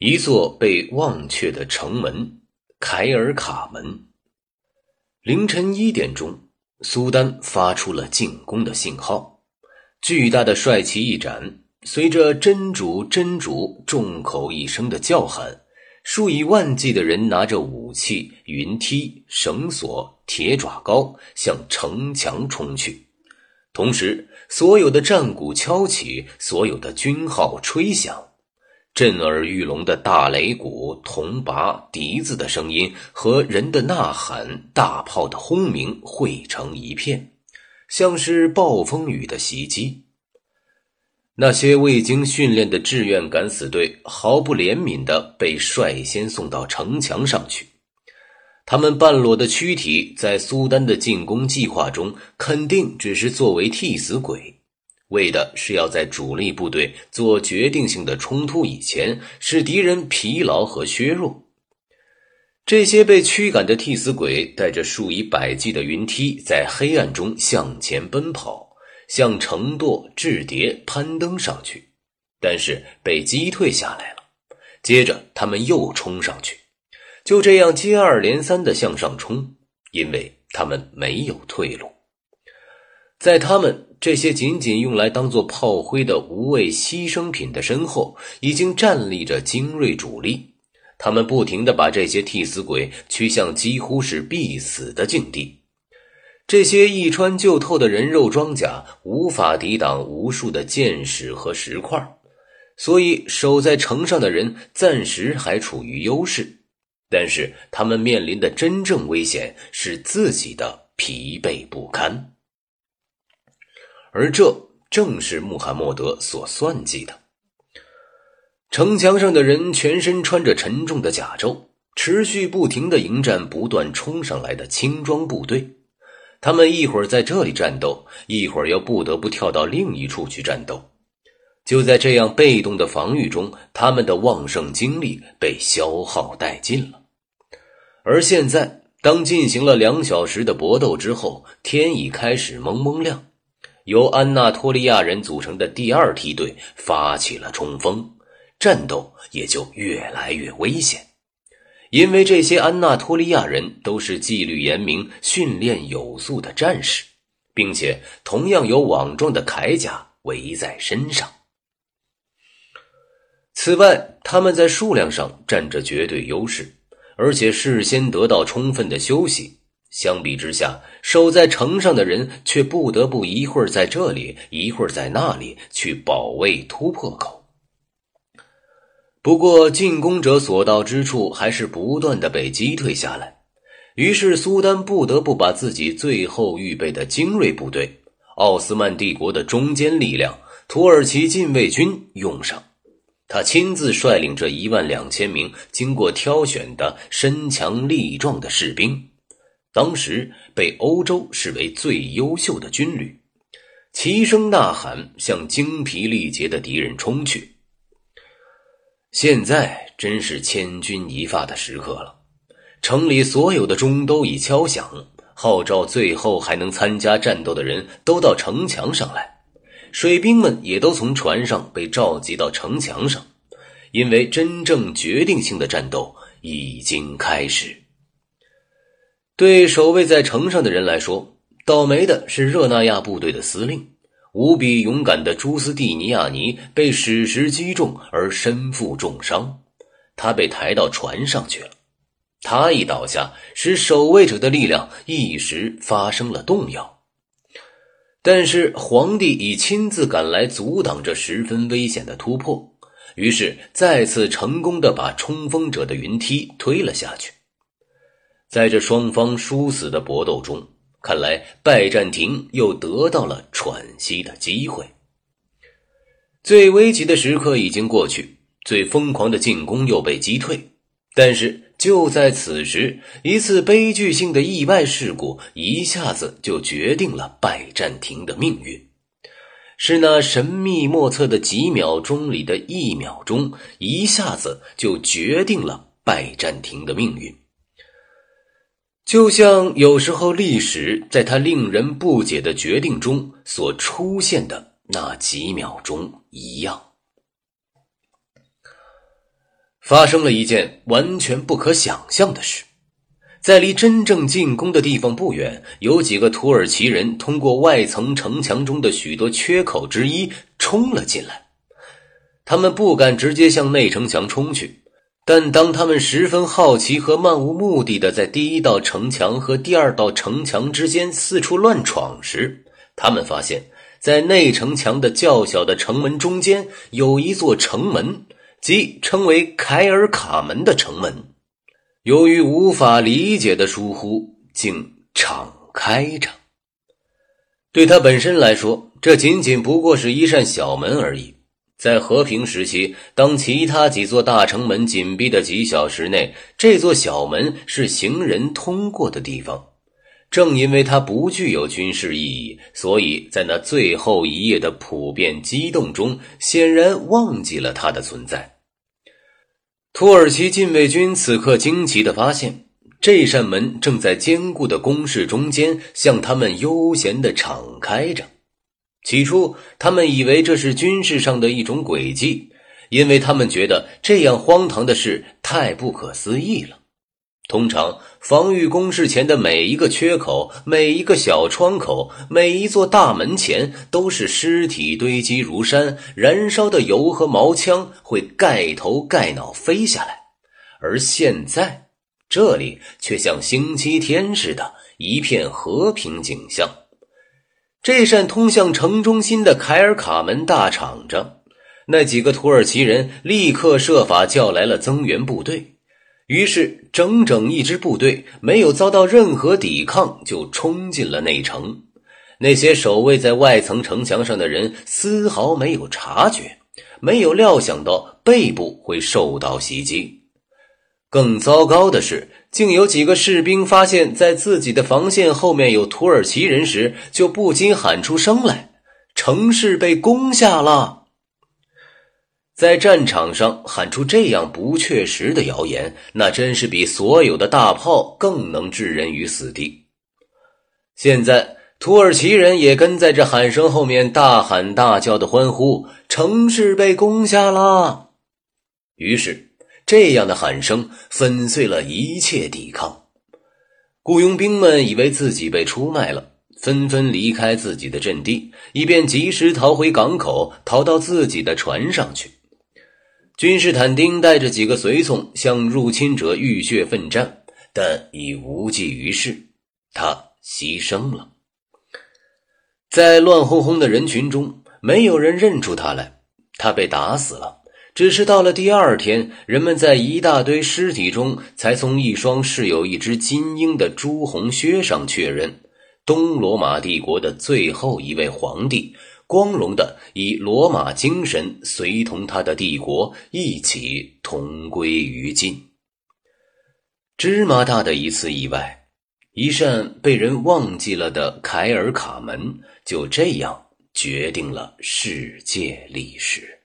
一座被忘却的城门——凯尔卡门。凌晨一点钟，苏丹发出了进攻的信号。巨大的帅旗一展，随着“真主，真主”众口一声的叫喊，数以万计的人拿着武器、云梯、绳索、铁爪糕向城墙冲去。同时，所有的战鼓敲起，所有的军号吹响。震耳欲聋的大擂鼓、铜钹、笛子的声音和人的呐喊、大炮的轰鸣汇成一片，像是暴风雨的袭击。那些未经训练的志愿敢死队毫不怜悯地被率先送到城墙上去，他们半裸的躯体在苏丹的进攻计划中肯定只是作为替死鬼。为的是要在主力部队做决定性的冲突以前，使敌人疲劳和削弱。这些被驱赶的替死鬼带着数以百计的云梯，在黑暗中向前奔跑，向城垛、置叠攀登上去，但是被击退下来了。接着，他们又冲上去，就这样接二连三的向上冲，因为他们没有退路。在他们。这些仅仅用来当做炮灰的无谓牺牲品的身后，已经站立着精锐主力。他们不停地把这些替死鬼驱向几乎是必死的境地。这些一穿就透的人肉装甲无法抵挡无数的箭矢和石块，所以守在城上的人暂时还处于优势。但是他们面临的真正危险是自己的疲惫不堪。而这正是穆罕默德所算计的。城墙上的人全身穿着沉重的甲胄，持续不停的迎战不断冲上来的轻装部队。他们一会儿在这里战斗，一会儿又不得不跳到另一处去战斗。就在这样被动的防御中，他们的旺盛精力被消耗殆尽了。而现在，当进行了两小时的搏斗之后，天已开始蒙蒙亮。由安纳托利亚人组成的第二梯队发起了冲锋，战斗也就越来越危险，因为这些安纳托利亚人都是纪律严明、训练有素的战士，并且同样有网状的铠甲围在身上。此外，他们在数量上占着绝对优势，而且事先得到充分的休息。相比之下，守在城上的人却不得不一会儿在这里，一会儿在那里去保卫突破口。不过，进攻者所到之处还是不断的被击退下来，于是苏丹不得不把自己最后预备的精锐部队——奥斯曼帝国的中坚力量土耳其禁卫军用上。他亲自率领这一万两千名经过挑选的身强力壮的士兵。当时被欧洲视为最优秀的军旅，齐声呐喊向精疲力竭的敌人冲去。现在真是千钧一发的时刻了，城里所有的钟都已敲响，号召最后还能参加战斗的人都到城墙上来。水兵们也都从船上被召集到城墙上，因为真正决定性的战斗已经开始。对守卫在城上的人来说，倒霉的是热那亚部队的司令，无比勇敢的朱斯蒂尼亚尼被矢石击中而身负重伤，他被抬到船上去了。他一倒下，使守卫者的力量一时发生了动摇。但是皇帝已亲自赶来阻挡这十分危险的突破，于是再次成功的把冲锋者的云梯推了下去。在这双方殊死的搏斗中，看来拜占庭又得到了喘息的机会。最危急的时刻已经过去，最疯狂的进攻又被击退。但是就在此时，一次悲剧性的意外事故一下子就决定了拜占庭的命运。是那神秘莫测的几秒钟里的一秒钟，一下子就决定了拜占庭的命运。就像有时候历史在他令人不解的决定中所出现的那几秒钟一样。发生了一件完全不可想象的事。在离真正进攻的地方不远，有几个土耳其人通过外层城墙中的许多缺口之一冲了进来。他们不敢直接向内城墙冲去，但当他们十分好奇和漫无目的的在第一道城墙和第二道城墙之间四处乱闯时，他们发现，在内城墙的较小的城门中间有一座城门，即称为凯尔卡门的城门。由于无法理解的疏忽，竟敞开着。对他本身来说，这仅仅不过是一扇小门而已。在和平时期，当其他几座大城门紧闭的几小时内，这座小门是行人通过的地方。正因为它不具有军事意义，所以在那最后一夜的普遍激动中，显然忘记了它的存在。土耳其禁卫军此刻惊奇地发现，这扇门正在坚固的工事中间向他们悠闲地敞开着。起初，他们以为这是军事上的一种诡计，因为他们觉得这样荒唐的事太不可思议了。通常，防御工事前的每一个缺口、每一个小窗口、每一座大门前，都是尸体堆积如山，燃烧的油和毛枪会盖头盖脑飞下来。而现在，这里却像星期天似的，一片和平景象。这扇通向城中心的凯尔卡门大敞着，那几个土耳其人立刻设法叫来了增援部队。于是，整整一支部队没有遭到任何抵抗，就冲进了内城。那些守卫在外层城墙上的人丝毫没有察觉，没有料想到背部会受到袭击。更糟糕的是，竟有几个士兵发现，在自己的防线后面有土耳其人时，就不禁喊出声来：“城市被攻下了！”在战场上喊出这样不确实的谣言，那真是比所有的大炮更能置人于死地。现在，土耳其人也跟在这喊声后面大喊大叫的欢呼：“城市被攻下了！”于是，这样的喊声粉碎了一切抵抗。雇佣兵们以为自己被出卖了，纷纷离开自己的阵地，以便及时逃回港口，逃到自己的船上去。君士坦丁带着几个随从向入侵者浴血奋战，但已无济于事，他牺牲了。在乱哄哄的人群中，没有人认出他来。他被打死了。只是到了第二天，人们在一大堆尸体中，才从一双饰有一只金鹰的朱红靴上确认，东罗马帝国的最后一位皇帝。光荣的以罗马精神随同他的帝国一起同归于尽。芝麻大的一次意外，一扇被人忘记了的凯尔卡门，就这样决定了世界历史。